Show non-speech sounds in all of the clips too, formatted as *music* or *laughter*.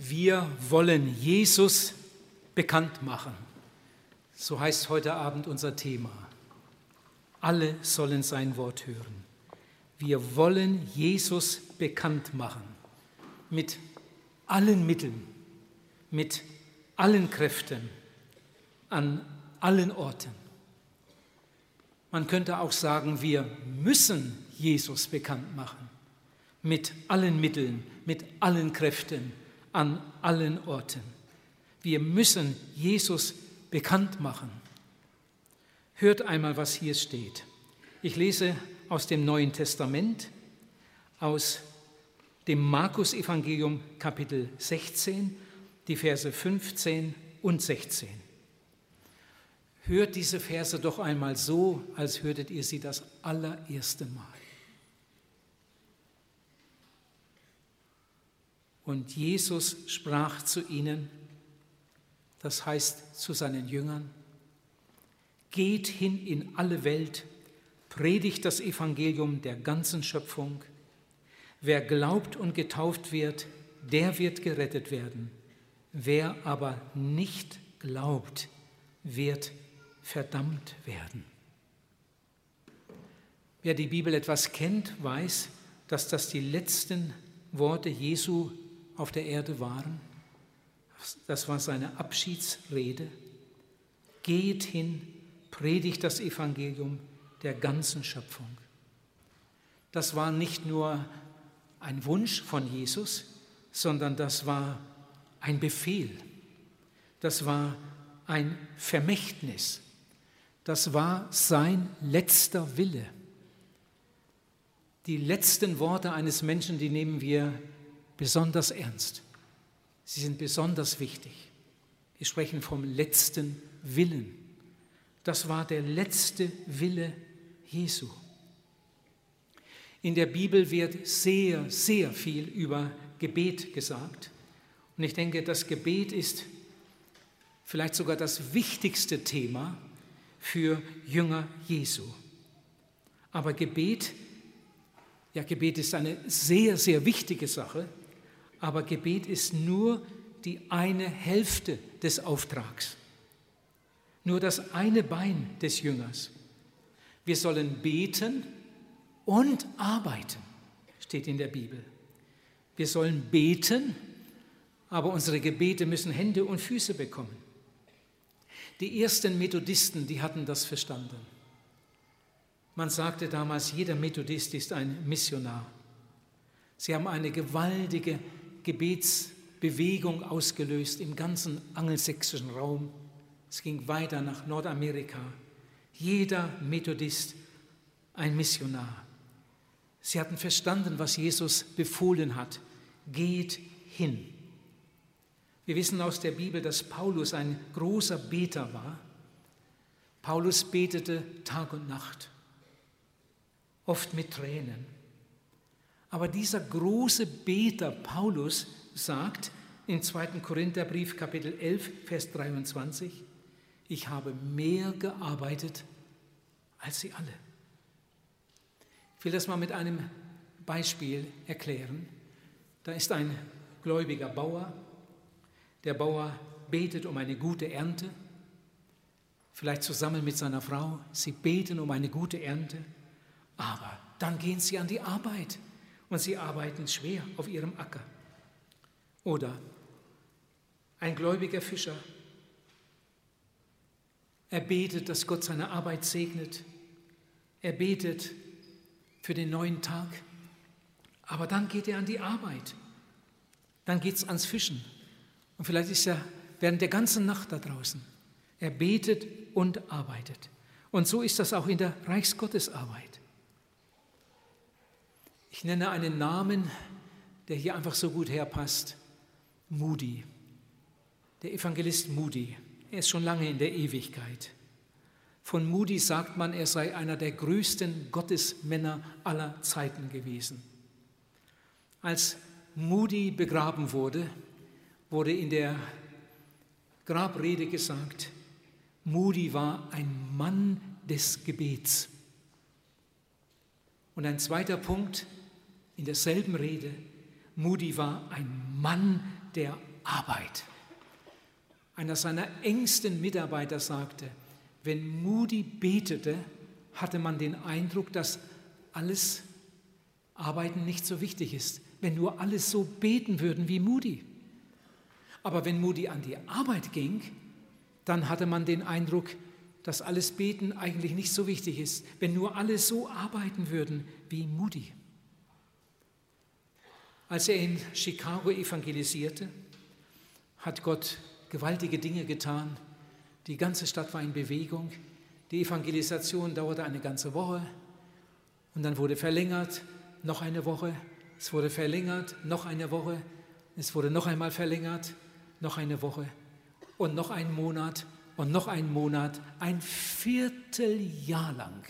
Wir wollen Jesus bekannt machen. So heißt heute Abend unser Thema. Alle sollen sein Wort hören. Wir wollen Jesus bekannt machen mit allen Mitteln, mit allen Kräften, an allen Orten. Man könnte auch sagen, wir müssen Jesus bekannt machen mit allen Mitteln, mit allen Kräften, an allen Orten. Wir müssen Jesus bekannt machen. Hört einmal, was hier steht. Ich lese aus dem Neuen Testament, aus dem Markus-Evangelium Kapitel 16, die Verse 15 und 16. Hört diese Verse doch einmal so, als hörtet ihr sie das allererste Mal. Und Jesus sprach zu ihnen, das heißt zu seinen Jüngern, geht hin in alle Welt, predigt das Evangelium der ganzen Schöpfung. Wer glaubt und getauft wird, der wird gerettet werden. Wer aber nicht glaubt, wird verdammt werden. Wer die Bibel etwas kennt, weiß, dass das die letzten Worte Jesu auf der Erde waren. Das war seine Abschiedsrede. Geht hin, predigt das Evangelium der ganzen Schöpfung. Das war nicht nur ein Wunsch von Jesus, sondern das war ein Befehl. Das war ein Vermächtnis. Das war sein letzter Wille. Die letzten Worte eines Menschen, die nehmen wir besonders ernst. Sie sind besonders wichtig. Wir sprechen vom letzten Willen. Das war der letzte Wille Jesu. In der Bibel wird sehr, sehr viel über Gebet gesagt. Und ich denke, das Gebet ist vielleicht sogar das wichtigste Thema für Jünger Jesu. Aber Gebet, ja, Gebet ist eine sehr, sehr wichtige Sache, aber Gebet ist nur die eine Hälfte des Auftrags, nur das eine Bein des Jüngers. Wir sollen beten und arbeiten, steht in der Bibel. Wir sollen beten, aber unsere Gebete müssen Hände und Füße bekommen. Die ersten Methodisten, die hatten das verstanden. Man sagte damals, jeder Methodist ist ein Missionar. Sie haben eine gewaltige Gebetsbewegung ausgelöst im ganzen angelsächsischen Raum. Es ging weiter nach Nordamerika. Jeder Methodist ein Missionar. Sie hatten verstanden, was Jesus befohlen hat. Geht hin. Wir wissen aus der Bibel, dass Paulus ein großer Beter war. Paulus betete Tag und Nacht, oft mit Tränen. Aber dieser große Beter Paulus sagt im 2. Korintherbrief Kapitel 11, Vers 23, ich habe mehr gearbeitet als sie alle. Ich will das mal mit einem Beispiel erklären. Da ist ein gläubiger Bauer. Der Bauer betet um eine gute Ernte, vielleicht zusammen mit seiner Frau. Sie beten um eine gute Ernte, aber dann gehen sie an die Arbeit und sie arbeiten schwer auf ihrem Acker. Oder ein gläubiger Fischer, er betet, dass Gott seine Arbeit segnet. Er betet für den neuen Tag. Aber dann geht er an die Arbeit. Dann geht es ans Fischen. Und vielleicht ist er während der ganzen Nacht da draußen. Er betet und arbeitet. Und so ist das auch in der Reichsgottesarbeit. Ich nenne einen Namen, der hier einfach so gut herpasst. Moody. Der Evangelist Moody. Er ist schon lange in der Ewigkeit. Von Moody sagt man, er sei einer der größten Gottesmänner aller Zeiten gewesen. Als Moody begraben wurde, wurde in der Grabrede gesagt, Moody war ein Mann des Gebets. Und ein zweiter Punkt, in derselben Rede, Moody war ein Mann der Arbeit. Einer seiner engsten Mitarbeiter sagte, wenn Moody betete, hatte man den Eindruck, dass alles Arbeiten nicht so wichtig ist, wenn nur alles so beten würden wie Moody. Aber wenn Moody an die Arbeit ging, dann hatte man den Eindruck, dass alles Beten eigentlich nicht so wichtig ist, wenn nur alle so arbeiten würden wie Moody. Als er in Chicago evangelisierte, hat Gott gewaltige Dinge getan. Die ganze Stadt war in Bewegung. Die Evangelisation dauerte eine ganze Woche. Und dann wurde verlängert, noch eine Woche, es wurde verlängert, noch eine Woche, es wurde noch einmal verlängert, noch eine Woche. Und noch ein Monat. Und noch ein Monat, ein Vierteljahr lang.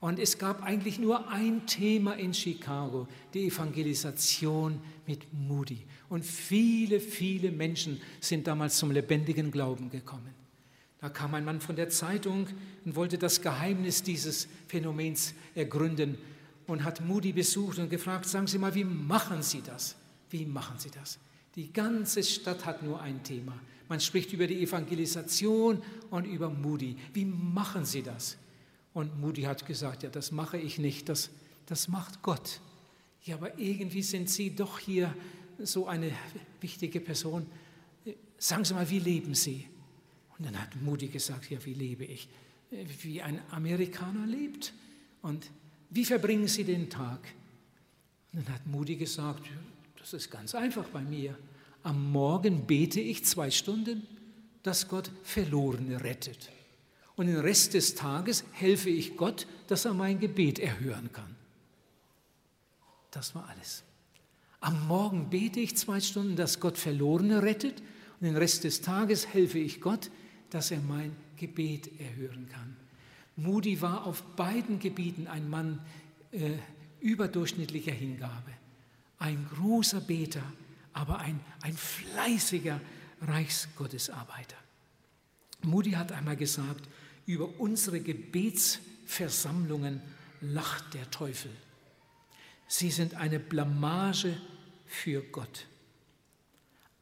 Und es gab eigentlich nur ein Thema in Chicago, die Evangelisation mit Moody. Und viele, viele Menschen sind damals zum lebendigen Glauben gekommen. Da kam ein Mann von der Zeitung und wollte das Geheimnis dieses Phänomens ergründen und hat Moody besucht und gefragt, sagen Sie mal, wie machen Sie das? Wie machen Sie das? Die ganze Stadt hat nur ein Thema. Man spricht über die Evangelisation und über Moody. Wie machen Sie das? Und Moody hat gesagt, ja, das mache ich nicht, das, das macht Gott. Ja, aber irgendwie sind Sie doch hier so eine wichtige Person. Sagen Sie mal, wie leben Sie? Und dann hat Moody gesagt, ja, wie lebe ich? Wie ein Amerikaner lebt. Und wie verbringen Sie den Tag? Und dann hat Moody gesagt, das ist ganz einfach bei mir. Am Morgen bete ich zwei Stunden, dass Gott Verlorene rettet. Und den Rest des Tages helfe ich Gott, dass er mein Gebet erhören kann. Das war alles. Am Morgen bete ich zwei Stunden, dass Gott Verlorene rettet. Und den Rest des Tages helfe ich Gott, dass er mein Gebet erhören kann. Moody war auf beiden Gebieten ein Mann äh, überdurchschnittlicher Hingabe, ein großer Beter, aber ein, ein fleißiger Reichsgottesarbeiter. Moody hat einmal gesagt, über unsere Gebetsversammlungen lacht der Teufel. Sie sind eine Blamage für Gott.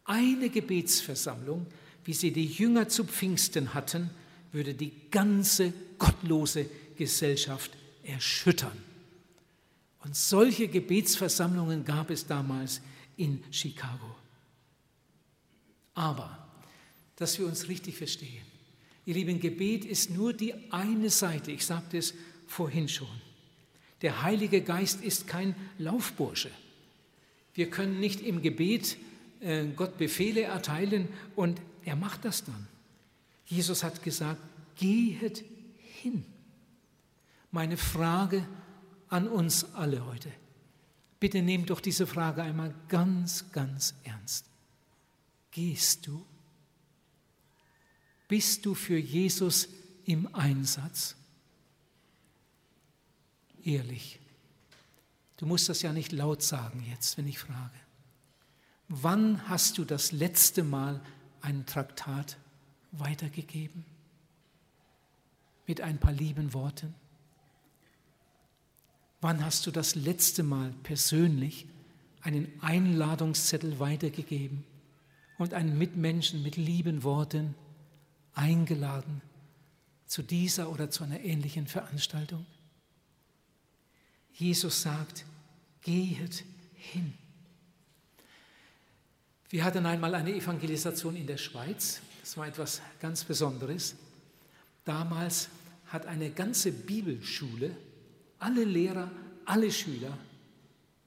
Eine Gebetsversammlung wie sie die Jünger zu Pfingsten hatten, würde die ganze gottlose Gesellschaft erschüttern. Und solche Gebetsversammlungen gab es damals in Chicago. Aber, dass wir uns richtig verstehen, ihr Lieben, Gebet ist nur die eine Seite, ich sagte es vorhin schon. Der Heilige Geist ist kein Laufbursche. Wir können nicht im Gebet äh, Gott Befehle erteilen und er macht das dann. Jesus hat gesagt, gehet hin. Meine Frage an uns alle heute. Bitte nehmt doch diese Frage einmal ganz, ganz ernst. Gehst du? Bist du für Jesus im Einsatz? Ehrlich. Du musst das ja nicht laut sagen jetzt, wenn ich frage. Wann hast du das letzte Mal ein Traktat weitergegeben mit ein paar lieben Worten? Wann hast du das letzte Mal persönlich einen Einladungszettel weitergegeben und einen Mitmenschen mit lieben Worten eingeladen zu dieser oder zu einer ähnlichen Veranstaltung? Jesus sagt, gehet hin. Wir hatten einmal eine Evangelisation in der Schweiz. Das war etwas ganz Besonderes. Damals hat eine ganze Bibelschule, alle Lehrer, alle Schüler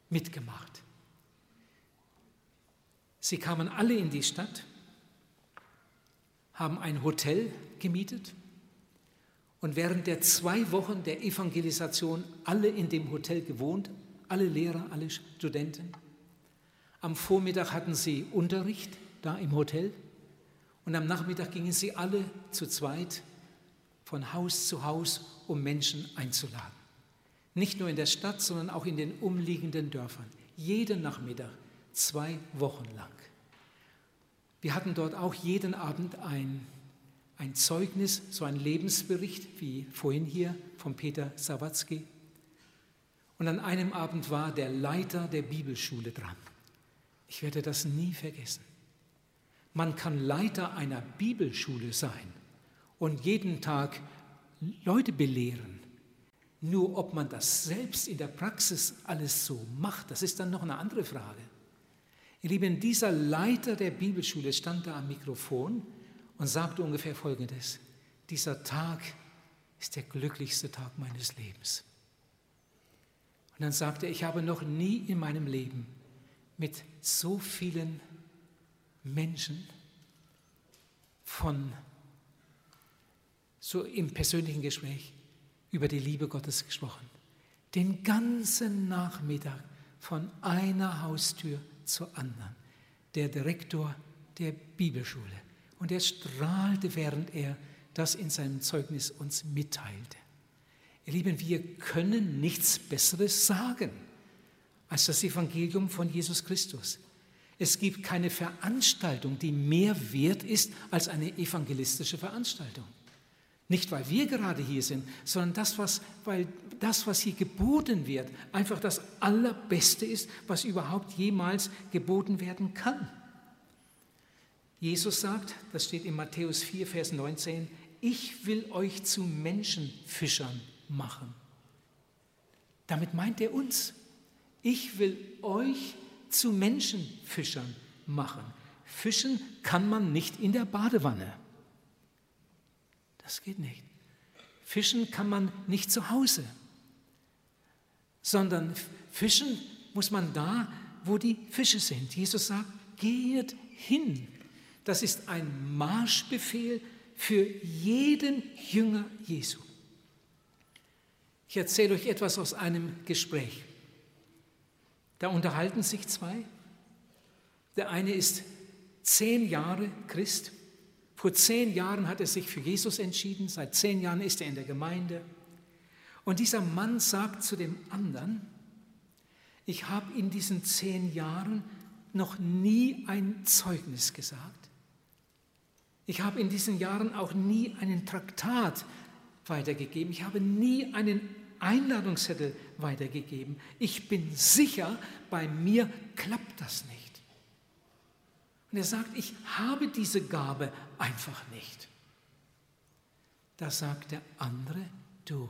mitgemacht. Sie kamen alle in die Stadt, haben ein Hotel gemietet und während der zwei Wochen der Evangelisation alle in dem Hotel gewohnt, alle Lehrer, alle Studenten. Am Vormittag hatten sie Unterricht da im Hotel und am Nachmittag gingen sie alle zu zweit von Haus zu Haus, um Menschen einzuladen. Nicht nur in der Stadt, sondern auch in den umliegenden Dörfern. Jeden Nachmittag, zwei Wochen lang. Wir hatten dort auch jeden Abend ein, ein Zeugnis, so ein Lebensbericht, wie vorhin hier von Peter Sawatzki. Und an einem Abend war der Leiter der Bibelschule dran. Ich werde das nie vergessen. Man kann Leiter einer Bibelschule sein und jeden Tag Leute belehren. Nur ob man das selbst in der Praxis alles so macht, das ist dann noch eine andere Frage. Ihr Lieben, dieser Leiter der Bibelschule stand da am Mikrofon und sagte ungefähr Folgendes. Dieser Tag ist der glücklichste Tag meines Lebens. Und dann sagte er, ich habe noch nie in meinem Leben mit so vielen Menschen von so im persönlichen Gespräch über die Liebe Gottes gesprochen. Den ganzen Nachmittag von einer Haustür zur anderen. Der Direktor der Bibelschule. Und er strahlte, während er das in seinem Zeugnis uns mitteilte. Ihr Lieben, wir können nichts Besseres sagen als das Evangelium von Jesus Christus. Es gibt keine Veranstaltung, die mehr wert ist als eine evangelistische Veranstaltung. Nicht, weil wir gerade hier sind, sondern das, was, weil das, was hier geboten wird, einfach das Allerbeste ist, was überhaupt jemals geboten werden kann. Jesus sagt, das steht in Matthäus 4, Vers 19, ich will euch zu Menschenfischern machen. Damit meint er uns. Ich will euch zu Menschenfischern machen. Fischen kann man nicht in der Badewanne. Das geht nicht. Fischen kann man nicht zu Hause, sondern fischen muss man da, wo die Fische sind. Jesus sagt, geht hin. Das ist ein Marschbefehl für jeden Jünger Jesu. Ich erzähle euch etwas aus einem Gespräch. Da unterhalten sich zwei. Der eine ist zehn Jahre Christ vor zehn Jahren hat er sich für Jesus entschieden, seit zehn Jahren ist er in der Gemeinde. Und dieser Mann sagt zu dem anderen, ich habe in diesen zehn Jahren noch nie ein Zeugnis gesagt. Ich habe in diesen Jahren auch nie einen Traktat weitergegeben. Ich habe nie einen Einladungszettel weitergegeben. Ich bin sicher, bei mir klappt das nicht. Und er sagt, ich habe diese Gabe einfach nicht. Da sagt der andere, du,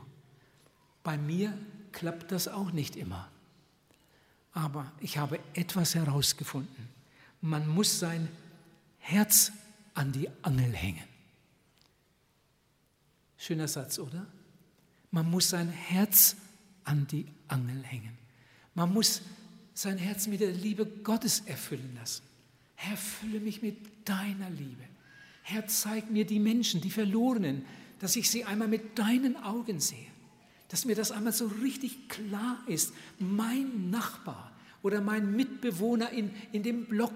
bei mir klappt das auch nicht immer. Aber ich habe etwas herausgefunden. Man muss sein Herz an die Angel hängen. Schöner Satz, oder? Man muss sein Herz an die Angel hängen. Man muss sein Herz mit der Liebe Gottes erfüllen lassen. Herr, fülle mich mit deiner Liebe. Herr, zeig mir die Menschen, die Verlorenen, dass ich sie einmal mit deinen Augen sehe. Dass mir das einmal so richtig klar ist. Mein Nachbar oder mein Mitbewohner in, in dem Block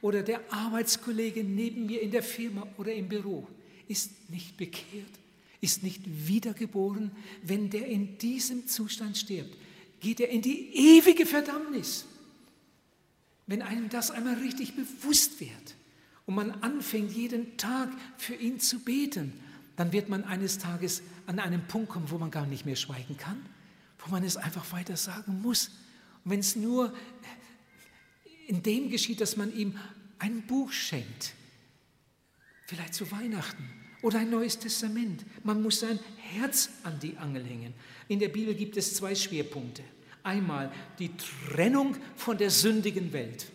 oder der Arbeitskollege neben mir in der Firma oder im Büro ist nicht bekehrt, ist nicht wiedergeboren. Wenn der in diesem Zustand stirbt, geht er in die ewige Verdammnis wenn einem das einmal richtig bewusst wird und man anfängt, jeden Tag für ihn zu beten, dann wird man eines Tages an einen Punkt kommen, wo man gar nicht mehr schweigen kann, wo man es einfach weiter sagen muss. Und wenn es nur in dem geschieht, dass man ihm ein Buch schenkt, vielleicht zu Weihnachten oder ein neues Testament. Man muss sein Herz an die Angel hängen. In der Bibel gibt es zwei Schwerpunkte. Einmal die Trennung von der sündigen Welt.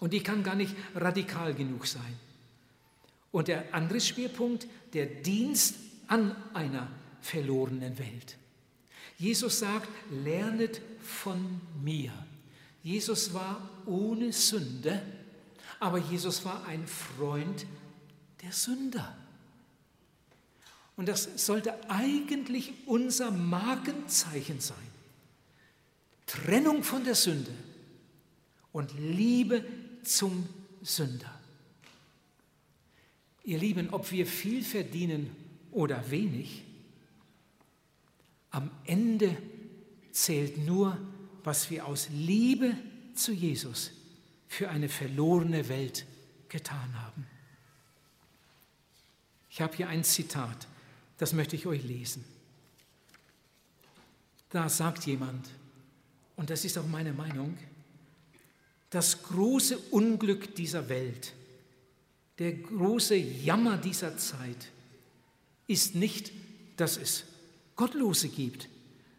Und die kann gar nicht radikal genug sein. Und der andere Schwerpunkt, der Dienst an einer verlorenen Welt. Jesus sagt, lernet von mir. Jesus war ohne Sünde, aber Jesus war ein Freund der Sünder. Und das sollte eigentlich unser Markenzeichen sein. Trennung von der Sünde und Liebe zum Sünder. Ihr Lieben, ob wir viel verdienen oder wenig, am Ende zählt nur, was wir aus Liebe zu Jesus für eine verlorene Welt getan haben. Ich habe hier ein Zitat, das möchte ich euch lesen. Da sagt jemand, und das ist auch meine Meinung, das große Unglück dieser Welt Der große Jammer dieser Zeit ist nicht, dass es Gottlose gibt,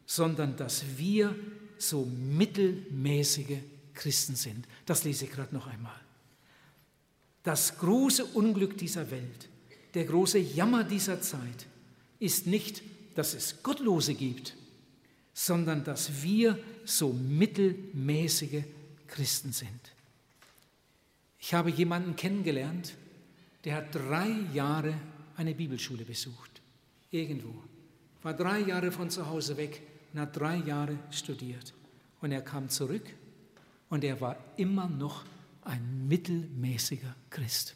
sondern dass wir so mittelmäßige Christen sind. Das lese ich gerade noch einmal. Das große Unglück dieser Welt, der große Jammer dieser Zeit ist nicht, dass es Gottlose gibt, sondern dass wir so mittelmäßige Christen sind. Ich habe jemanden kennengelernt, der hat drei Jahre eine Bibelschule besucht, irgendwo, war drei Jahre von zu Hause weg und hat drei Jahre studiert. Und er kam zurück und er war immer noch ein mittelmäßiger Christ.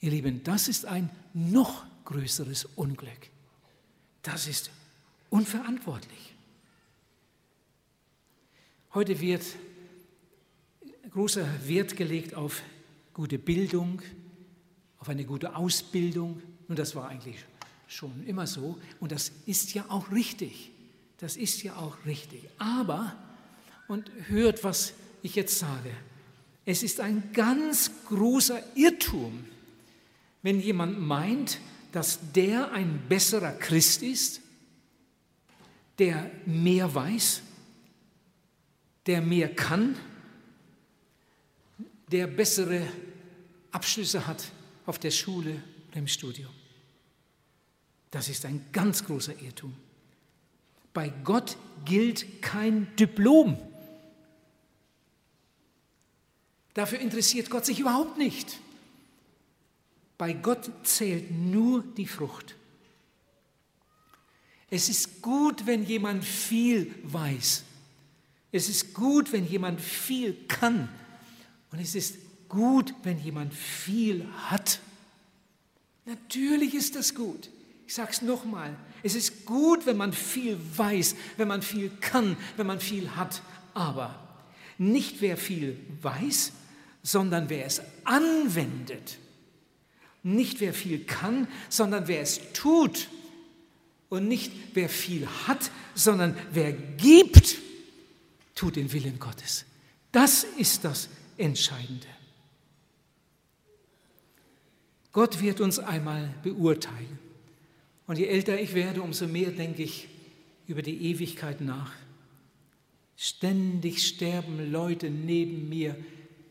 Ihr Lieben, das ist ein noch größeres Unglück. Das ist unverantwortlich. Heute wird großer Wert gelegt auf gute Bildung, auf eine gute Ausbildung. Und das war eigentlich schon immer so. Und das ist ja auch richtig. Das ist ja auch richtig. Aber, und hört, was ich jetzt sage, es ist ein ganz großer Irrtum, wenn jemand meint, dass der ein besserer Christ ist, der mehr weiß, der mehr kann, der bessere Abschlüsse hat auf der Schule oder im Studium. Das ist ein ganz großer Irrtum. Bei Gott gilt kein Diplom. Dafür interessiert Gott sich überhaupt nicht. Bei Gott zählt nur die Frucht. Es ist gut, wenn jemand viel weiß. Es ist gut, wenn jemand viel kann. Und es ist gut, wenn jemand viel hat. Natürlich ist das gut. Ich sage es nochmal. Es ist gut, wenn man viel weiß, wenn man viel kann, wenn man viel hat. Aber nicht wer viel weiß, sondern wer es anwendet. Nicht wer viel kann, sondern wer es tut. Und nicht wer viel hat, sondern wer gibt, tut den Willen Gottes. Das ist das Entscheidende. Gott wird uns einmal beurteilen. Und je älter ich werde, umso mehr denke ich über die Ewigkeit nach. Ständig sterben Leute neben mir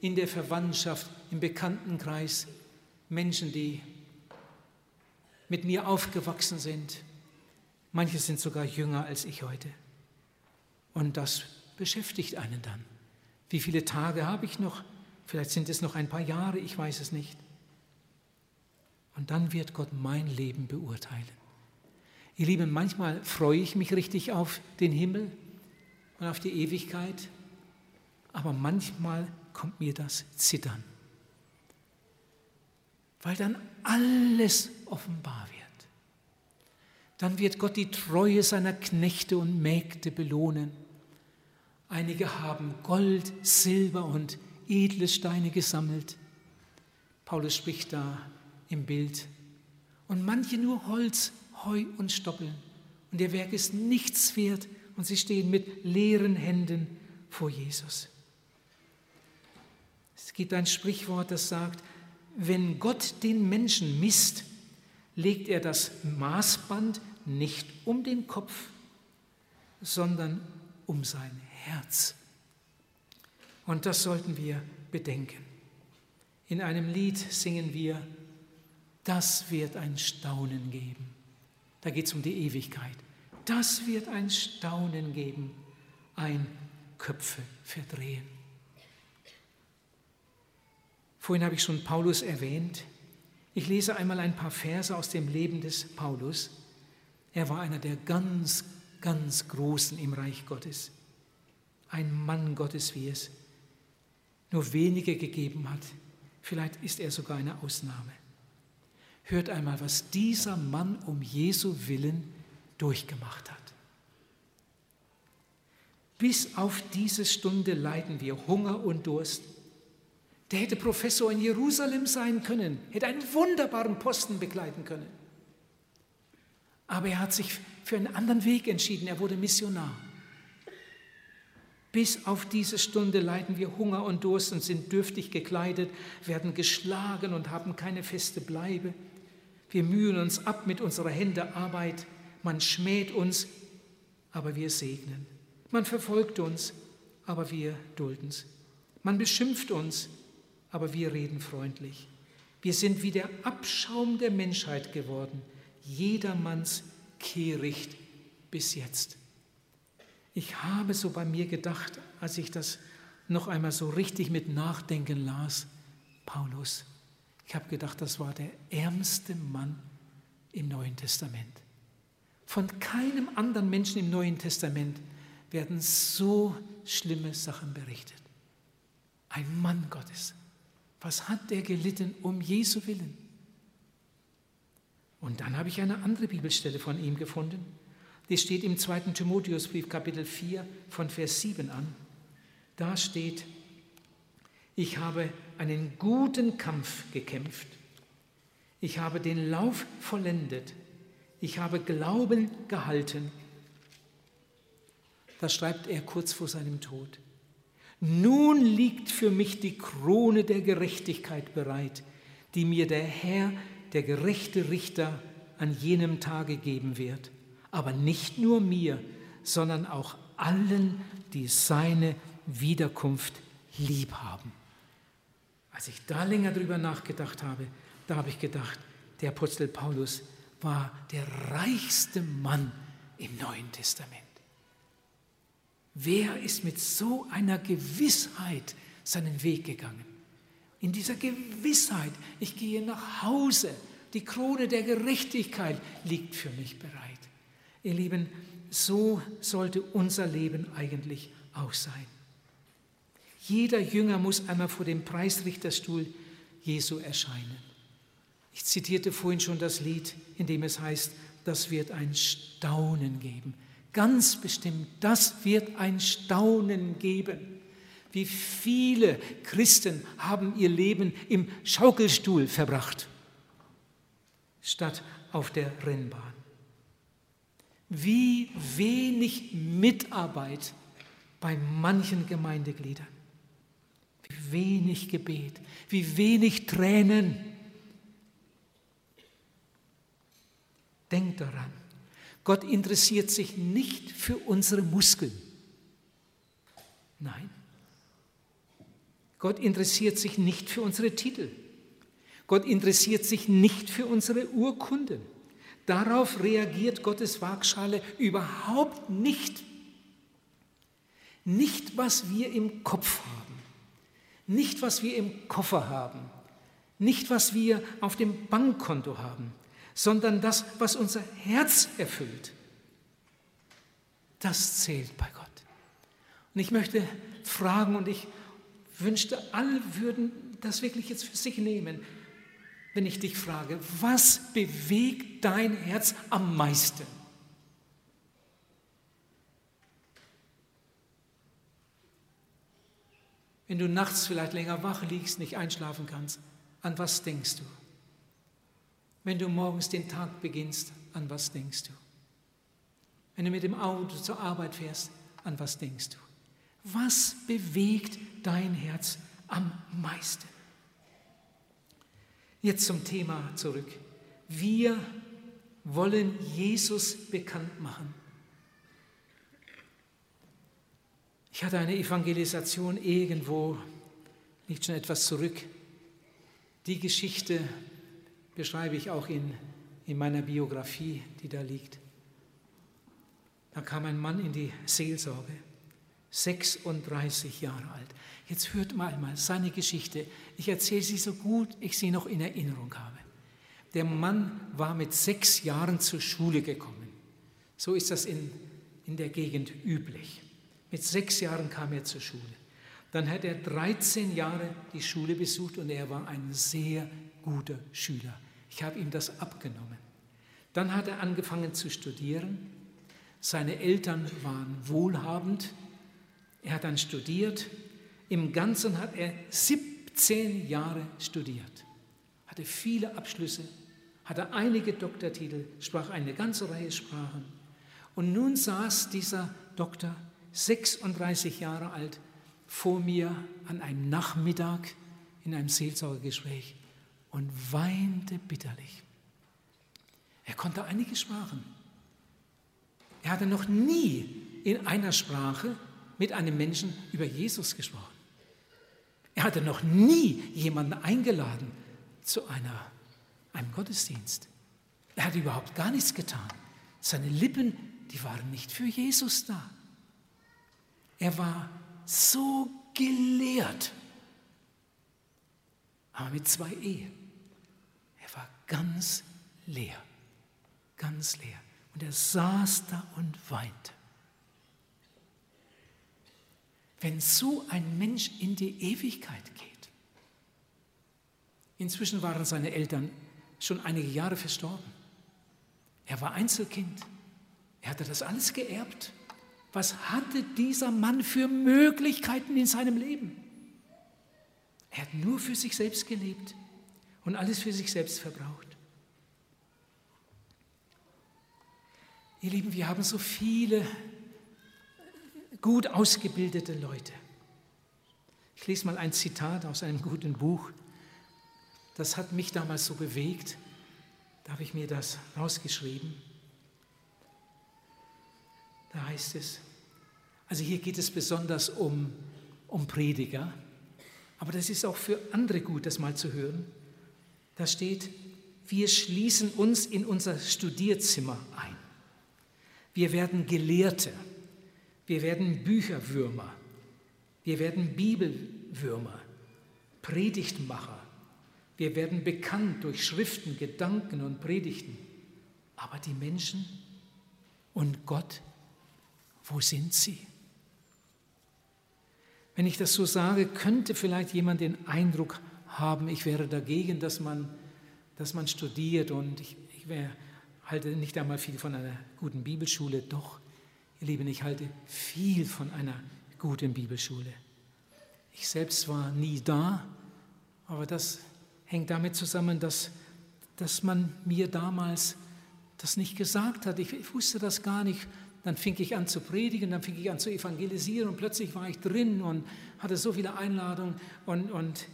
in der Verwandtschaft, im Bekanntenkreis, Menschen, die mit mir aufgewachsen sind. Manche sind sogar jünger als ich heute. Und das beschäftigt einen dann. Wie viele Tage habe ich noch? Vielleicht sind es noch ein paar Jahre, ich weiß es nicht. Und dann wird Gott mein Leben beurteilen. Ihr Lieben, manchmal freue ich mich richtig auf den Himmel und auf die Ewigkeit, aber manchmal kommt mir das Zittern, weil dann alles offenbar wird. Dann wird Gott die Treue seiner Knechte und Mägde belohnen Einige haben Gold, Silber und edle Steine gesammelt. Paulus spricht da im Bild. Und manche nur Holz, Heu und Stoppeln. Und ihr Werk ist nichts wert und sie stehen mit leeren Händen vor Jesus. Es gibt ein Sprichwort, das sagt, wenn Gott den Menschen misst, legt er das Maßband nicht um den Kopf, sondern um sein Herz. Und das sollten wir bedenken. In einem Lied singen wir, das wird ein Staunen geben. Da geht es um die Ewigkeit. Das wird ein Staunen geben, ein Köpfe verdrehen. Vorhin habe ich schon Paulus erwähnt. Ich lese einmal ein paar Verse aus dem Leben des Paulus. Er war einer der ganz, ganz Großen im Reich Gottes ein Mann Gottes, wie es nur wenige gegeben hat. Vielleicht ist er sogar eine Ausnahme. Hört einmal, was dieser Mann um Jesu Willen durchgemacht hat. Bis auf diese Stunde leiden wir Hunger und Durst. Der hätte Professor in Jerusalem sein können, hätte einen wunderbaren Posten begleiten können. Aber er hat sich für einen anderen Weg entschieden. Er wurde Missionar Bis auf diese Stunde leiden wir Hunger und Durst und sind dürftig gekleidet, werden geschlagen und haben keine feste Bleibe. Wir mühen uns ab mit unserer Hände Arbeit. Man schmäht uns, aber wir segnen. Man verfolgt uns, aber wir dulden es. Man beschimpft uns, aber wir reden freundlich. Wir sind wie der Abschaum der Menschheit geworden, jedermanns Kehricht bis jetzt. Ich habe so bei mir gedacht, als ich das noch einmal so richtig mit Nachdenken las, Paulus, ich habe gedacht, das war der ärmste Mann im Neuen Testament. Von keinem anderen Menschen im Neuen Testament werden so schlimme Sachen berichtet. Ein Mann Gottes. Was hat der gelitten um Jesu willen? Und dann habe ich eine andere Bibelstelle von ihm gefunden. Die steht im 2. Timotheusbrief Kapitel 4 von Vers 7 an. Da steht, ich habe einen guten Kampf gekämpft. Ich habe den Lauf vollendet. Ich habe Glauben gehalten. Das schreibt er kurz vor seinem Tod. Nun liegt für mich die Krone der Gerechtigkeit bereit, die mir der Herr, der gerechte Richter, an jenem Tage geben wird aber nicht nur mir, sondern auch allen, die seine Wiederkunft lieb haben. Als ich da länger drüber nachgedacht habe, da habe ich gedacht, der Apostel Paulus war der reichste Mann im Neuen Testament. Wer ist mit so einer Gewissheit seinen Weg gegangen? In dieser Gewissheit, ich gehe nach Hause, die Krone der Gerechtigkeit liegt für mich bereit. Ihr Lieben, so sollte unser Leben eigentlich auch sein. Jeder Jünger muss einmal vor dem Preisrichterstuhl Jesu erscheinen. Ich zitierte vorhin schon das Lied, in dem es heißt, das wird ein Staunen geben. Ganz bestimmt, das wird ein Staunen geben. Wie viele Christen haben ihr Leben im Schaukelstuhl verbracht, statt auf der Rennbahn wie wenig Mitarbeit bei manchen Gemeindegliedern, wie wenig Gebet, wie wenig Tränen. Denkt daran, Gott interessiert sich nicht für unsere Muskeln. Nein. Gott interessiert sich nicht für unsere Titel. Gott interessiert sich nicht für unsere Urkunden. Darauf reagiert Gottes Waagschale überhaupt nicht. Nicht, was wir im Kopf haben, nicht, was wir im Koffer haben, nicht, was wir auf dem Bankkonto haben, sondern das, was unser Herz erfüllt. Das zählt bei Gott. Und ich möchte fragen, und ich wünschte, alle würden das wirklich jetzt für sich nehmen wenn ich dich frage, was bewegt dein Herz am meisten? Wenn du nachts vielleicht länger wach liegst, nicht einschlafen kannst, an was denkst du? Wenn du morgens den Tag beginnst, an was denkst du? Wenn du mit dem Auto zur Arbeit fährst, an was denkst du? Was bewegt dein Herz am meisten? Jetzt zum Thema zurück. Wir wollen Jesus bekannt machen. Ich hatte eine Evangelisation irgendwo, nicht schon etwas zurück. Die Geschichte beschreibe ich auch in, in meiner Biografie, die da liegt. Da kam ein Mann in die Seelsorge, 36 Jahre alt. Jetzt hört mal mal seine Geschichte. Ich erzähle sie so gut, ich sie noch in Erinnerung habe. Der Mann war mit sechs Jahren zur Schule gekommen. So ist das in, in der Gegend üblich. Mit sechs Jahren kam er zur Schule. Dann hat er 13 Jahre die Schule besucht und er war ein sehr guter Schüler. Ich habe ihm das abgenommen. Dann hat er angefangen zu studieren. Seine Eltern waren wohlhabend. Er hat dann studiert im Ganzen hat er 17 Jahre studiert, hatte viele Abschlüsse, hatte einige Doktortitel, sprach eine ganze Reihe Sprachen. Und nun saß dieser Doktor 36 Jahre alt, vor mir an einem Nachmittag in einem Seelsorgegespräch und weinte bitterlich. Er konnte einige Sprachen. Er hatte noch nie in einer Sprache mit einem Menschen über Jesus gesprochen. Er hatte noch nie jemanden eingeladen zu einer, einem Gottesdienst. Er hatte überhaupt gar nichts getan. Seine Lippen, die waren nicht für Jesus da. Er war so gelehrt, aber mit zwei E. Er war ganz leer, ganz leer. Und er saß da und weinte. Wenn so ein Mensch in die Ewigkeit geht, inzwischen waren seine Eltern schon einige Jahre verstorben. Er war Einzelkind. Er hatte das alles geerbt. Was hatte dieser Mann für Möglichkeiten in seinem Leben? Er hat nur für sich selbst gelebt und alles für sich selbst verbraucht. Ihr Lieben, wir haben so viele gut ausgebildete Leute. Ich lese mal ein Zitat aus einem guten Buch. Das hat mich damals so bewegt. Da habe ich mir das rausgeschrieben. Da heißt es, also hier geht es besonders um, um Prediger, aber das ist auch für andere gut, das mal zu hören. Da steht, wir schließen uns in unser Studierzimmer ein. Wir werden Gelehrte, wir werden Bücherwürmer, wir werden Bibelwürmer, Predigtmacher, wir werden bekannt durch Schriften, Gedanken und Predigten. Aber die Menschen und Gott, wo sind sie? Wenn ich das so sage, könnte vielleicht jemand den Eindruck haben, ich wäre dagegen, dass man, dass man studiert und ich, ich wäre, halte nicht einmal viel von einer guten Bibelschule. Doch, ihr Lieben, ich halte viel von einer guten Bibelschule. Ich selbst war nie da, aber das hängt damit zusammen, dass, dass man mir damals das nicht gesagt hat. Ich, wusste das gar nicht. Dann fing ich an zu predigen, dann fing ich an zu evangelisieren und plötzlich war ich drin und hatte so viele Einladungen. Und, und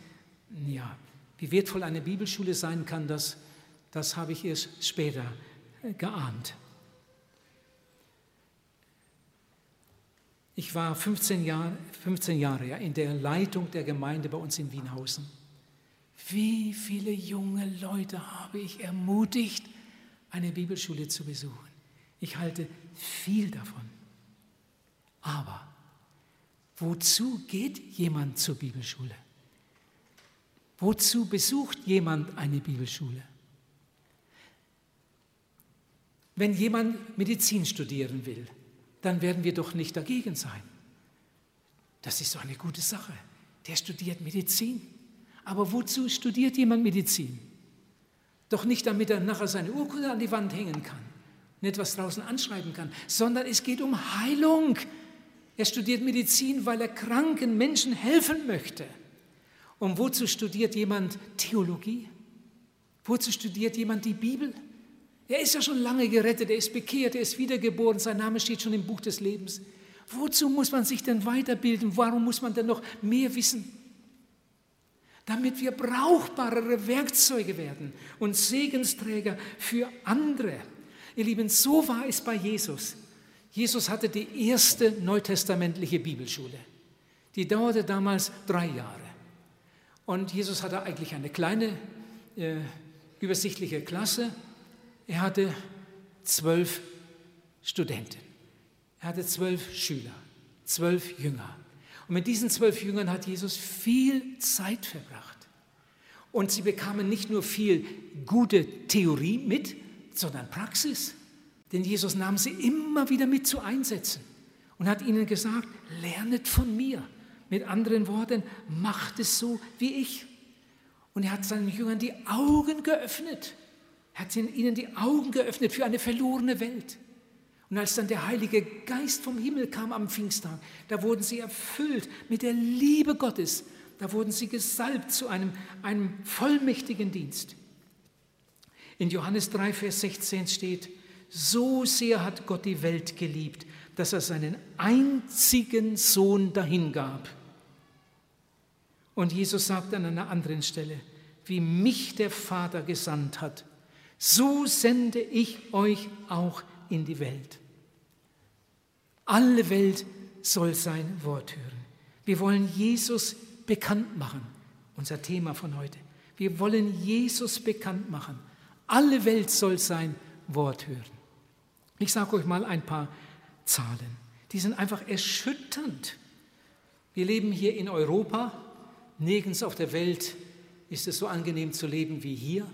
ja, wie wertvoll eine Bibelschule sein kann, das, das habe ich erst später geahnt. Ich war 15 Jahre, 15 Jahre ja, in der Leitung der Gemeinde bei uns in Wienhausen. Wie viele junge Leute habe ich ermutigt, eine Bibelschule zu besuchen? Ich halte viel davon. Aber wozu geht jemand zur Bibelschule? Wozu besucht jemand eine Bibelschule? Wenn jemand Medizin studieren will, dann werden wir doch nicht dagegen sein. Das ist doch eine gute Sache. Der studiert Medizin. Aber wozu studiert jemand Medizin? Doch nicht, damit er nachher seine Urkunde an die Wand hängen kann und etwas draußen anschreiben kann, sondern es geht um Heilung. Er studiert Medizin, weil er kranken Menschen helfen möchte. Und wozu studiert jemand Theologie? Wozu studiert jemand die Bibel? Er ist ja schon lange gerettet, er ist bekehrt, er ist wiedergeboren, sein Name steht schon im Buch des Lebens. Wozu muss man sich denn weiterbilden? Warum muss man denn noch mehr wissen? damit wir brauchbarere Werkzeuge werden und Segensträger für andere. Ihr Lieben, so war es bei Jesus. Jesus hatte die erste neutestamentliche Bibelschule. Die dauerte damals drei Jahre. Und Jesus hatte eigentlich eine kleine, äh, übersichtliche Klasse. Er hatte zwölf Studenten. Er hatte zwölf Schüler, zwölf Jünger. Und mit diesen zwölf Jüngern hat Jesus viel Zeit verbracht. Und sie bekamen nicht nur viel gute Theorie mit, sondern Praxis. Denn Jesus nahm sie immer wieder mit zu einsetzen und hat ihnen gesagt, lernet von mir. Mit anderen Worten, macht es so wie ich. Und er hat seinen Jüngern die Augen geöffnet. Er hat ihnen die Augen geöffnet für eine verlorene Welt. Und als dann der Heilige Geist vom Himmel kam am Pfingsttag, da wurden sie erfüllt mit der Liebe Gottes. Da wurden sie gesalbt zu einem, einem vollmächtigen Dienst. In Johannes 3, Vers 16 steht, so sehr hat Gott die Welt geliebt, dass er seinen einzigen Sohn dahingab. Und Jesus sagt an einer anderen Stelle, wie mich der Vater gesandt hat, so sende ich euch auch in die Welt. Alle Welt soll sein Wort hören. Wir wollen Jesus bekannt machen, unser Thema von heute. Wir wollen Jesus bekannt machen. Alle Welt soll sein Wort hören. Ich sage euch mal ein paar Zahlen. Die sind einfach erschütternd. Wir leben hier in Europa. Nirgends auf der Welt ist es so angenehm zu leben wie hier.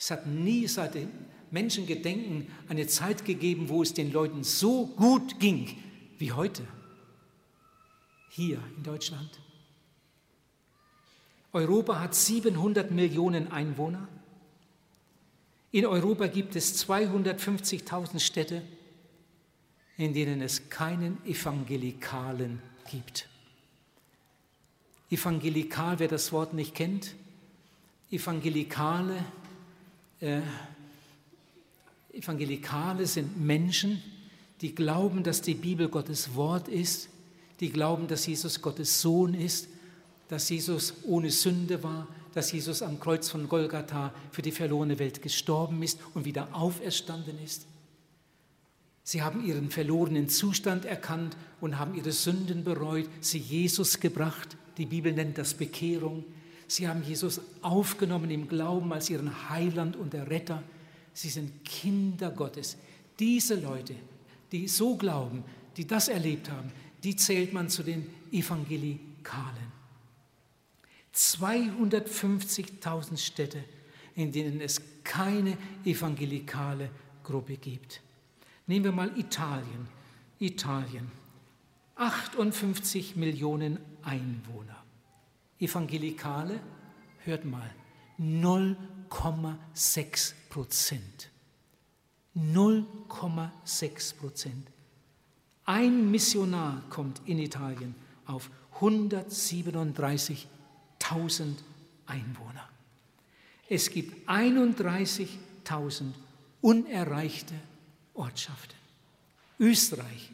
Es hat nie seit dem Menschengedenken eine Zeit gegeben, wo es den Leuten so gut ging wie heute. Hier in Deutschland. Europa hat 700 Millionen Einwohner. In Europa gibt es 250.000 Städte, in denen es keinen Evangelikalen gibt. Evangelikal, wer das Wort nicht kennt, Evangelikale, äh, Evangelikale sind Menschen, die glauben, dass die Bibel Gottes Wort ist, die glauben, dass Jesus Gottes Sohn ist, dass Jesus ohne Sünde war, dass Jesus am Kreuz von Golgatha für die verlorene Welt gestorben ist und wieder auferstanden ist. Sie haben ihren verlorenen Zustand erkannt und haben ihre Sünden bereut, sie Jesus gebracht. Die Bibel nennt das Bekehrung. Sie haben Jesus aufgenommen im Glauben als ihren Heiland und der Retter. Sie sind Kinder Gottes. Diese Leute, die so glauben, die das erlebt haben, die zählt man zu den Evangelikalen. 250.000 Städte, in denen es keine evangelikale Gruppe gibt. Nehmen wir mal Italien. Italien. 58 Millionen Einwohner. Evangelikale, hört mal, 0,6 Prozent. 0,6 Prozent. Ein Missionar kommt in Italien auf 137 1000 Einwohner. Es gibt 31.000 unerreichte Ortschaften. Österreich,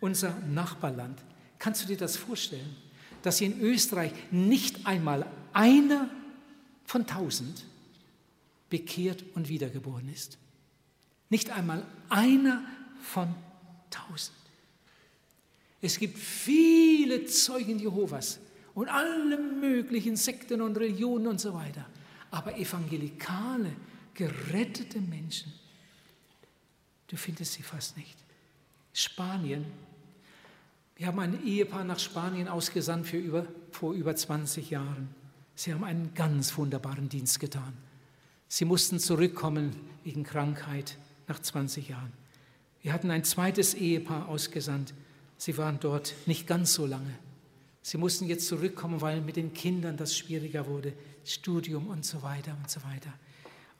unser Nachbarland, kannst du dir das vorstellen, dass in Österreich nicht einmal einer von 1000 bekehrt und wiedergeboren ist? Nicht einmal einer von 1000. Es gibt viele Zeugen Jehovas, und alle möglichen Sekten und Religionen und so weiter. Aber evangelikale, gerettete Menschen, du findest sie fast nicht. Spanien. Wir haben ein Ehepaar nach Spanien ausgesandt für über, vor über 20 Jahren. Sie haben einen ganz wunderbaren Dienst getan. Sie mussten zurückkommen wegen Krankheit nach 20 Jahren. Wir hatten ein zweites Ehepaar ausgesandt. Sie waren dort nicht ganz so lange. Sie mussten jetzt zurückkommen, weil mit den Kindern das schwieriger wurde, Studium und so weiter und so weiter.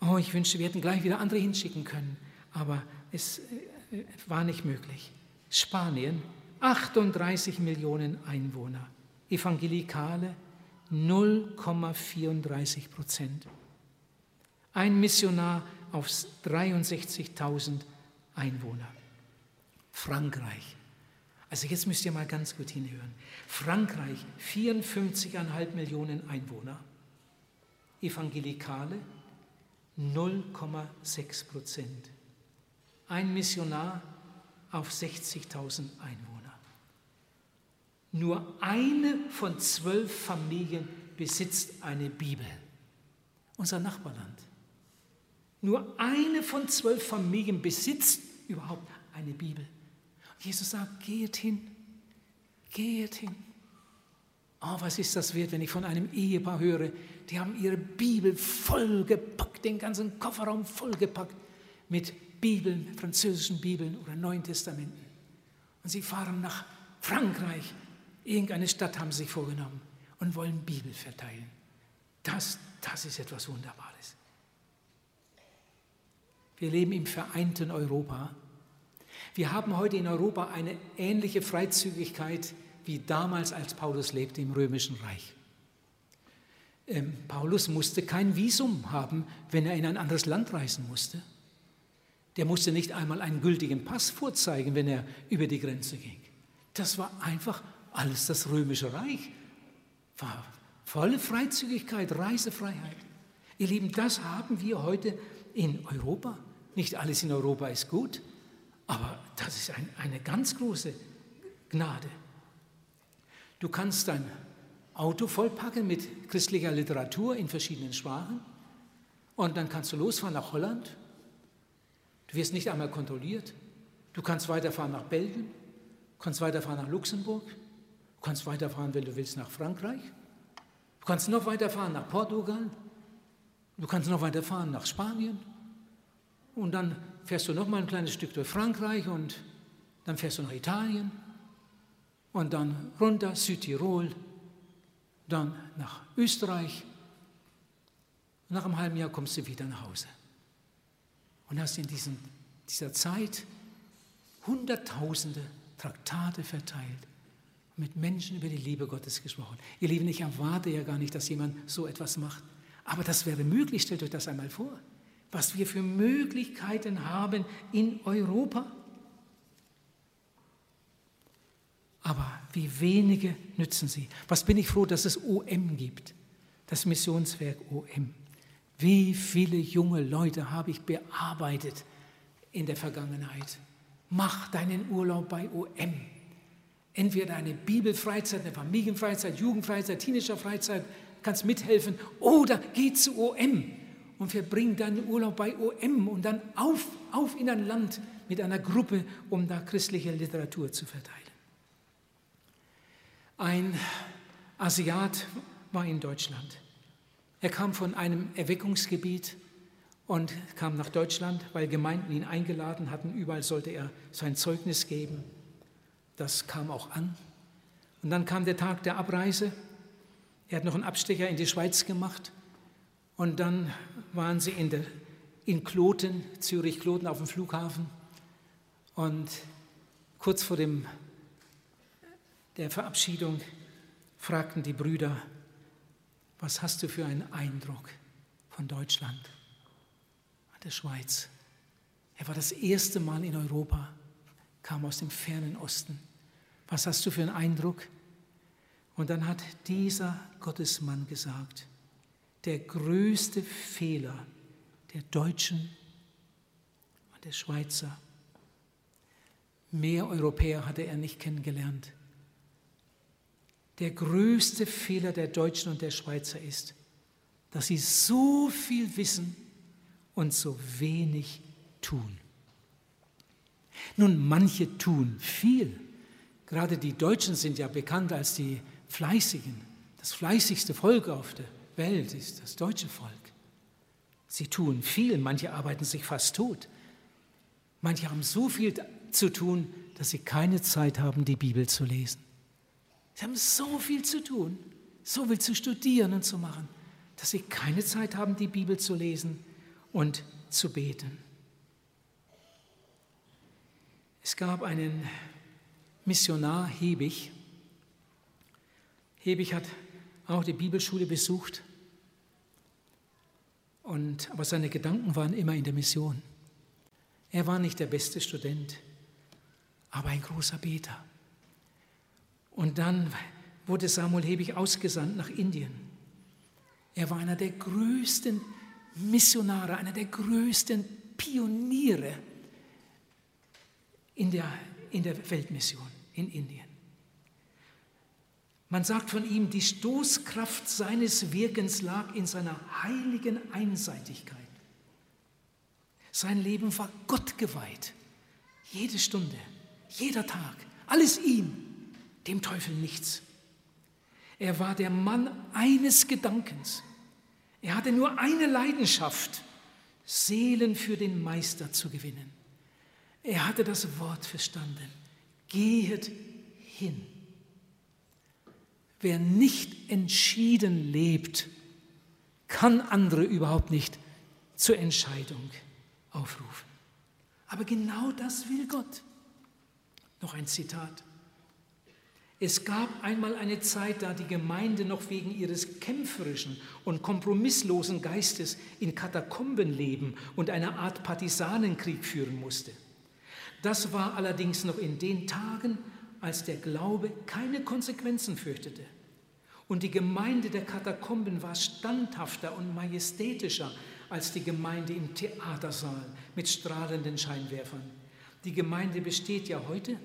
Oh, ich wünschte, wir hätten gleich wieder andere hinschicken können, aber es äh, war nicht möglich. Spanien, 38 Millionen Einwohner, Evangelikale 0,34 Prozent. Ein Missionar auf 63.000 Einwohner. Frankreich, also jetzt müsst ihr mal ganz gut hinhören. Frankreich, 54,5 Millionen Einwohner. Evangelikale, 0,6 Prozent. Ein Missionar auf 60.000 Einwohner. Nur eine von zwölf Familien besitzt eine Bibel. Unser Nachbarland. Nur eine von zwölf Familien besitzt überhaupt eine Bibel. Jesus sagt, geht hin, geht hin. Oh, was ist das wert, wenn ich von einem Ehepaar höre, die haben ihre Bibel vollgepackt, den ganzen Kofferraum vollgepackt mit Bibeln, französischen Bibeln oder Neuen Testamenten. Und sie fahren nach Frankreich, irgendeine Stadt haben sie sich vorgenommen und wollen Bibel verteilen. Das, das ist etwas Wunderbares. Wir leben im vereinten Europa wir haben heute in Europa eine ähnliche Freizügigkeit wie damals, als Paulus lebte im römischen Reich. Ähm, Paulus musste kein Visum haben, wenn er in ein anderes Land reisen musste. Der musste nicht einmal einen gültigen Pass vorzeigen, wenn er über die Grenze ging. Das war einfach alles das römische Reich. War volle Freizügigkeit, Reisefreiheit. Ihr Lieben, das haben wir heute in Europa. Nicht alles in Europa ist gut, aber das ist ein, eine ganz große Gnade. Du kannst dein Auto vollpacken mit christlicher Literatur in verschiedenen Sprachen und dann kannst du losfahren nach Holland. Du wirst nicht einmal kontrolliert. Du kannst weiterfahren nach Belgien, kannst weiterfahren nach Luxemburg, du kannst weiterfahren, wenn du willst, nach Frankreich. Du kannst noch weiterfahren nach Portugal, du kannst noch weiterfahren nach Spanien. Und dann fährst du noch mal ein kleines Stück durch Frankreich und dann fährst du nach Italien. Und dann runter Südtirol, dann nach Österreich. Nach einem halben Jahr kommst du wieder nach Hause. Und hast in diesen, dieser Zeit Hunderttausende Traktate verteilt mit Menschen über die Liebe Gottes gesprochen. Ihr Lieben, ich erwarte ja gar nicht, dass jemand so etwas macht. Aber das wäre möglich, stellt euch das einmal vor was wir für Möglichkeiten haben in Europa. Aber wie wenige nützen sie. Was bin ich froh, dass es OM gibt, das Missionswerk OM. Wie viele junge Leute habe ich bearbeitet in der Vergangenheit. Mach deinen Urlaub bei OM. Entweder eine Bibelfreizeit, eine Familienfreizeit, Jugendfreizeit, Teenagerfreizeit, kannst mithelfen oder geh zu OM und verbring deinen Urlaub bei OM und dann auf, auf in ein Land mit einer Gruppe, um da christliche Literatur zu verteilen. Ein Asiat war in Deutschland. Er kam von einem Erweckungsgebiet und kam nach Deutschland, weil Gemeinden ihn eingeladen hatten. Überall sollte er sein Zeugnis geben. Das kam auch an. Und dann kam der Tag der Abreise. Er hat noch einen Abstecher in die Schweiz gemacht. Und dann waren sie in, der, in Kloten, Zürich-Kloten auf dem Flughafen. Und kurz vor dem, der Verabschiedung fragten die Brüder, was hast du für einen Eindruck von Deutschland der Schweiz? Er war das erste Mal in Europa, kam aus dem fernen Osten. Was hast du für einen Eindruck? Und dann hat dieser Gottesmann gesagt, der größte Fehler der Deutschen und der Schweizer. Mehr Europäer hatte er nicht kennengelernt. Der größte Fehler der Deutschen und der Schweizer ist, dass sie so viel wissen und so wenig tun. Nun, manche tun viel. Gerade die Deutschen sind ja bekannt als die Fleißigen, das fleißigste Volk auf der Welt ist das deutsche Volk. Sie tun viel, manche arbeiten sich fast tot. Manche haben so viel zu tun, dass sie keine Zeit haben, die Bibel zu lesen. Sie haben so viel zu tun, so viel zu studieren und zu machen, dass sie keine Zeit haben, die Bibel zu lesen und zu beten. Es gab einen Missionar, Hebig. Hebig hat auch die Bibelschule besucht. Und, aber seine Gedanken waren immer in der Mission. Er war nicht der beste Student, aber ein großer Beter. Und dann wurde Samuel Hebig ausgesandt nach Indien. Er war einer der größten Missionare, einer der größten Pioniere in der, in der Weltmission in Indien. Man sagt von ihm, die Stoßkraft seines Wirkens lag in seiner heiligen Einseitigkeit. Sein Leben war Gott geweiht. Jede Stunde, jeder Tag, alles ihm, dem Teufel nichts. Er war der Mann eines Gedankens. Er hatte nur eine Leidenschaft, Seelen für den Meister zu gewinnen. Er hatte das Wort verstanden. Gehet hin. Wer nicht entschieden lebt, kann andere überhaupt nicht zur Entscheidung aufrufen. Aber genau das will Gott. Noch ein Zitat. Es gab einmal eine Zeit, da die Gemeinde noch wegen ihres kämpferischen und kompromisslosen Geistes in Katakomben leben und eine Art Partisanenkrieg führen musste. Das war allerdings noch in den Tagen, als der Glaube keine Konsequenzen fürchtete. Und die Gemeinde der Katakomben war standhafter und majestätischer als die Gemeinde im Theatersaal mit strahlenden Scheinwerfern. Die Gemeinde besteht ja heute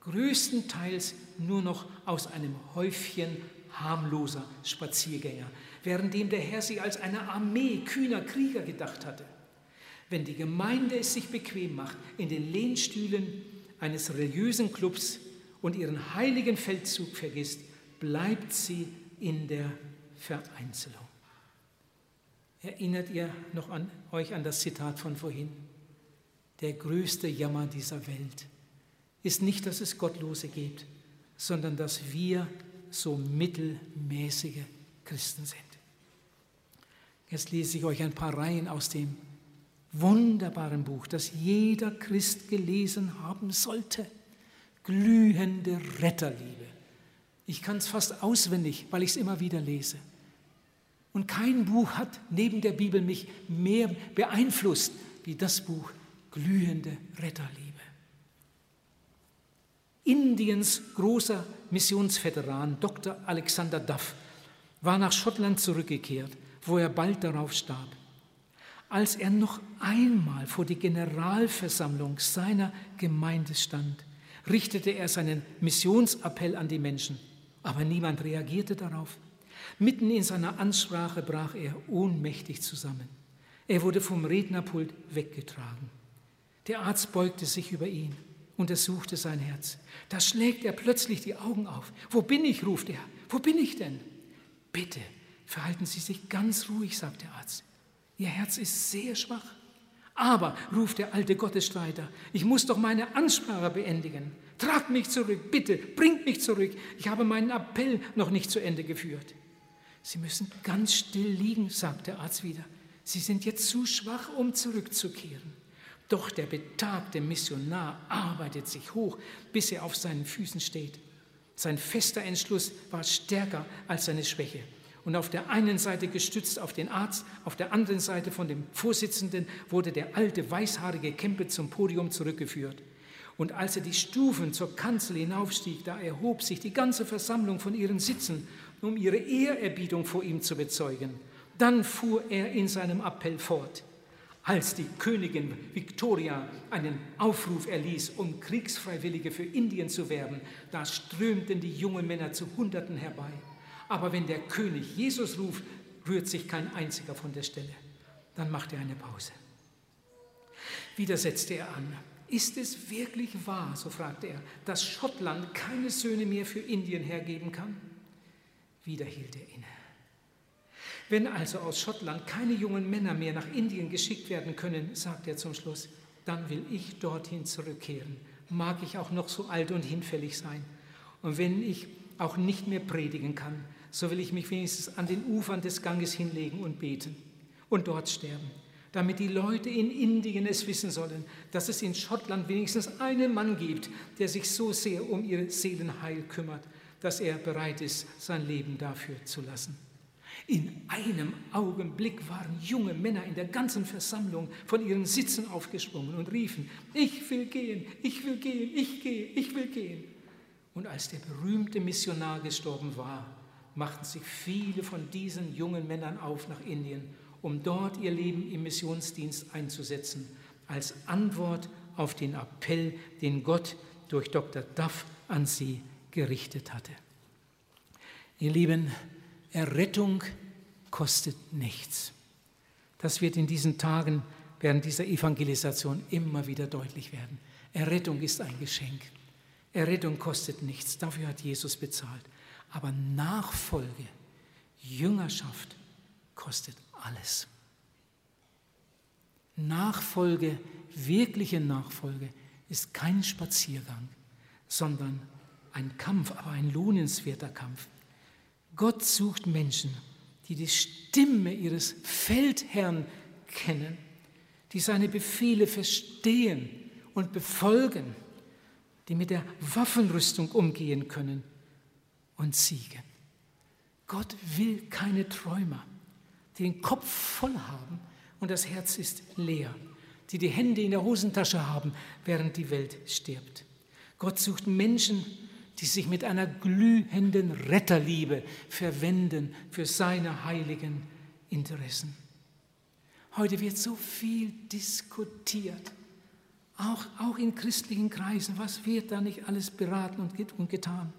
größtenteils nur noch aus einem Häufchen harmloser Spaziergänger, währenddem der Herr sie als eine Armee kühner Krieger gedacht hatte. Wenn die Gemeinde es sich bequem macht, in den Lehnstühlen eines religiösen Clubs und ihren heiligen Feldzug vergisst, bleibt sie in der Vereinzelung. Erinnert ihr noch an euch an das Zitat von vorhin? Der größte Jammer dieser Welt ist nicht, dass es Gottlose gibt, sondern dass wir so mittelmäßige Christen sind. Jetzt lese ich euch ein paar Reihen aus dem wunderbaren Buch, das jeder Christ gelesen haben sollte. Glühende Retterliebe. Ich kann es fast auswendig, weil ich es immer wieder lese. Und kein Buch hat neben der Bibel mich mehr beeinflusst wie das Buch Glühende Retterliebe. Indiens großer Missionsveteran Dr. Alexander Duff war nach Schottland zurückgekehrt, wo er bald darauf starb. Als er noch einmal vor die Generalversammlung seiner Gemeinde stand, richtete er seinen Missionsappell an die Menschen, aber niemand reagierte darauf. Mitten in seiner Ansprache brach er ohnmächtig zusammen. Er wurde vom Rednerpult weggetragen. Der Arzt beugte sich über ihn untersuchte sein Herz. Da schlägt er plötzlich die Augen auf. Wo bin ich? ruft er. Wo bin ich denn? Bitte, verhalten Sie sich ganz ruhig, sagt der Arzt. Ihr Herz ist sehr schwach. Aber, ruft der alte Gottesstreiter, ich muss doch meine Ansprache beendigen. Tragt mich zurück, bitte, bringt mich zurück. Ich habe meinen Appell noch nicht zu Ende geführt. Sie müssen ganz still liegen, sagt der Arzt wieder. Sie sind jetzt zu schwach, um zurückzukehren. Doch der betagte Missionar arbeitet sich hoch, bis er auf seinen Füßen steht. Sein fester Entschluss war stärker als seine Schwäche. Und auf der einen Seite gestützt auf den Arzt, auf der anderen Seite von dem Vorsitzenden wurde der alte weißhaarige Kempe zum Podium zurückgeführt. Und als er die Stufen zur Kanzel hinaufstieg, da erhob sich die ganze Versammlung von ihren Sitzen, um ihre Ehrerbietung vor ihm zu bezeugen. Dann fuhr er in seinem Appell fort als die Königin Victoria einen Aufruf erließ, um Kriegsfreiwillige für Indien zu werben, da strömten die jungen Männer zu Hunderten herbei. Aber wenn der König Jesus ruft, rührt sich kein einziger von der Stelle. Dann macht er eine Pause. Wieder setzte er an. Ist es wirklich wahr, so fragte er, dass Schottland keine Söhne mehr für Indien hergeben kann? Wieder hielt er inne. Wenn also aus Schottland keine jungen Männer mehr nach Indien geschickt werden können, sagt er zum Schluss, dann will ich dorthin zurückkehren. Mag ich auch noch so alt und hinfällig sein. Und wenn ich auch nicht mehr predigen kann, so will ich mich wenigstens an den Ufern des Ganges hinlegen und beten und dort sterben, damit die Leute in Indien es wissen sollen, dass es in Schottland wenigstens einen Mann gibt, der sich so sehr um ihr Seelenheil kümmert, dass er bereit ist, sein Leben dafür zu lassen. In einem Augenblick waren junge Männer in der ganzen Versammlung von ihren Sitzen aufgesprungen und riefen, ich will gehen, ich will gehen, ich gehe, ich will gehen. Und als der berühmte Missionar gestorben war, machten sich viele von diesen jungen Männern auf nach Indien, um dort ihr Leben im Missionsdienst einzusetzen, als Antwort auf den Appell, den Gott durch Dr. Duff an sie gerichtet hatte. Ihr Lieben, Errettung kostet nichts. Das wird in diesen Tagen während dieser Evangelisation immer wieder deutlich werden. Errettung ist ein Geschenk. Errettung kostet nichts. Dafür hat Jesus bezahlt. Aber Nachfolge, Jüngerschaft kostet alles. Nachfolge, wirkliche Nachfolge ist kein Spaziergang, sondern ein Kampf, aber ein lohnenswerter Kampf. Gott sucht Menschen, die die Stimme ihres Feldherrn kennen, die seine Befehle verstehen und befolgen, die mit der Waffenrüstung umgehen können, und siegen. Gott will keine Träumer, die den Kopf voll haben und das Herz ist leer, die die Hände in der Hosentasche haben, während die Welt stirbt. Gott sucht Menschen, die sich mit einer glühenden Retterliebe verwenden für seine heiligen Interessen. Heute wird so viel diskutiert, auch, auch in christlichen Kreisen. Was wird da nicht alles beraten und getan?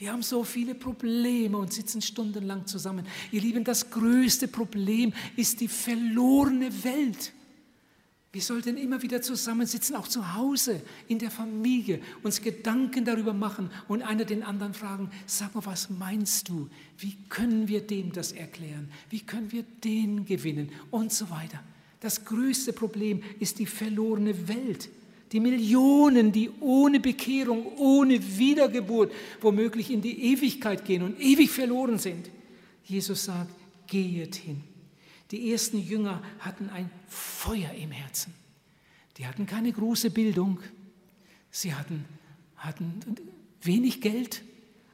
Wir haben so viele Probleme und sitzen stundenlang zusammen. Ihr Lieben, das größte Problem ist die verlorene Welt. Wir sollten immer wieder zusammensitzen, auch zu Hause, in der Familie, uns Gedanken darüber machen und einer den anderen fragen, sag mal, was meinst du? Wie können wir dem das erklären? Wie können wir den gewinnen? Und so weiter. Das größte Problem ist die verlorene Welt. Die Millionen, die ohne Bekehrung, ohne Wiedergeburt womöglich in die Ewigkeit gehen und ewig verloren sind. Jesus sagt, gehet hin. Die ersten Jünger hatten ein Feuer im Herzen. Die hatten keine große Bildung. Sie hatten, hatten wenig Geld,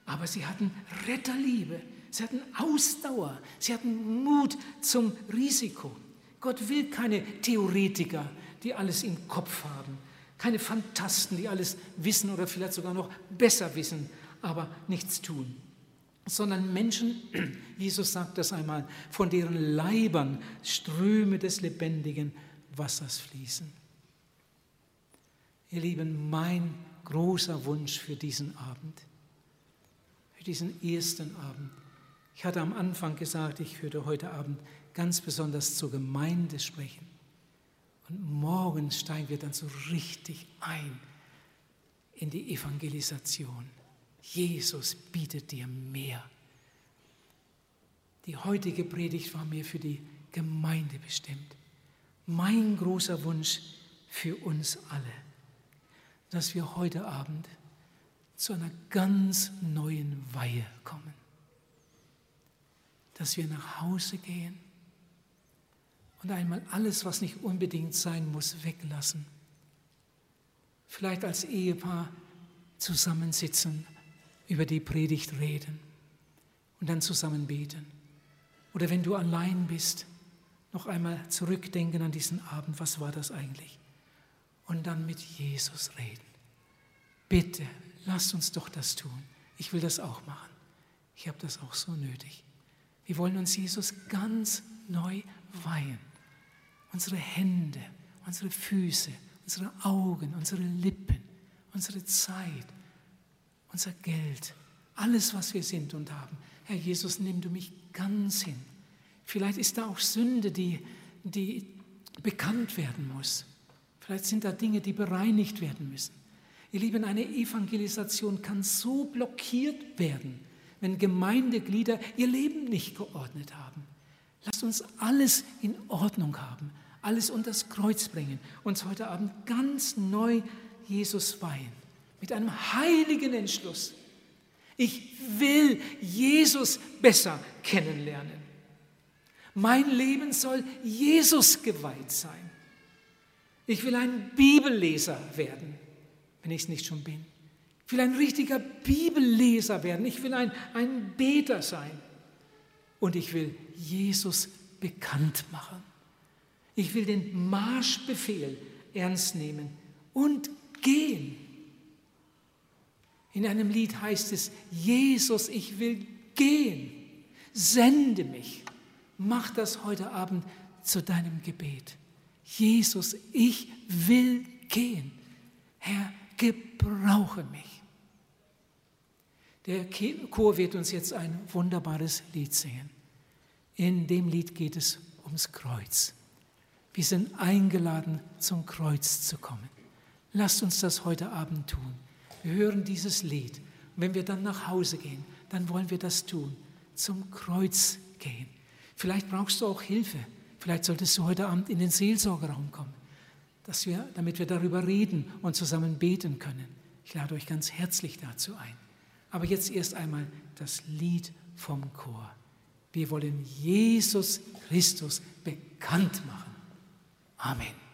aber sie hatten Retterliebe. Sie hatten Ausdauer. Sie hatten Mut zum Risiko. Gott will keine Theoretiker, die alles im Kopf haben, keine Fantasten, die alles wissen oder vielleicht sogar noch besser wissen, aber nichts tun, sondern Menschen, *clears throat* Jesus sagt das einmal, von deren Leibern Ströme des lebendigen Wassers fließen. Ihr Lieben, mein großer Wunsch für diesen Abend, für diesen ersten Abend. Ich hatte am Anfang gesagt, ich würde heute Abend ganz besonders zur Gemeinde sprechen. Und morgen steigen wir dann so richtig ein in die Evangelisation. Jesus bietet dir mehr. Die heutige Predigt war mir für die Gemeinde bestimmt. Mein großer Wunsch für uns alle, dass wir heute Abend zu einer ganz neuen Weihe kommen. Dass wir nach Hause gehen und einmal alles, was nicht unbedingt sein muss, weglassen. Vielleicht als Ehepaar zusammensitzen, über die Predigt reden und dann zusammen beten. Oder wenn du allein bist, noch einmal zurückdenken an diesen Abend, was war das eigentlich? Und dann mit Jesus reden. Bitte, lasst uns doch das tun. Ich will das auch machen. Ich habe das auch so nötig. Wir wollen uns Jesus ganz neu weihen unsere Hände, unsere Füße, unsere Augen, unsere Lippen, unsere Zeit, unser Geld, alles, was wir sind und haben. Herr Jesus, nimm du mich ganz hin. Vielleicht ist da auch Sünde, die, die bekannt werden muss. Vielleicht sind da Dinge, die bereinigt werden müssen. Ihr Lieben, eine Evangelisation kann so blockiert werden, wenn Gemeindeglieder ihr Leben nicht geordnet haben. Lasst uns alles in Ordnung haben, alles unter das Kreuz bringen, uns heute Abend ganz neu Jesus weihen, mit einem heiligen Entschluss. Ich will Jesus besser kennenlernen. Mein Leben soll Jesus geweiht sein. Ich will ein Bibelleser werden, wenn ich es nicht schon bin. Ich will ein richtiger Bibelleser werden. Ich will ein, ein Beter sein und ich will Jesus bekannt machen. Ich will den Marschbefehl ernst nehmen und gehen. In einem Lied heißt es, Jesus, ich will gehen, sende mich. Mach das heute Abend zu deinem Gebet. Jesus, ich will gehen. Herr, gebrauche mich. Der Chor wird uns jetzt ein wunderbares Lied singen. In dem Lied geht es ums Kreuz. Wir sind eingeladen, zum Kreuz zu kommen. Lasst uns das heute Abend tun. Wir hören dieses Lied. Und wenn wir dann nach Hause gehen, dann wollen wir das tun. Zum Kreuz gehen. Vielleicht brauchst du auch Hilfe. Vielleicht solltest du heute Abend in den Seelsorgeraum kommen, dass wir, damit wir darüber reden und zusammen beten können. Ich lade euch ganz herzlich dazu ein. Aber jetzt erst einmal das Lied vom Chor. Wir wollen Jesus Christus bekannt machen. Amen.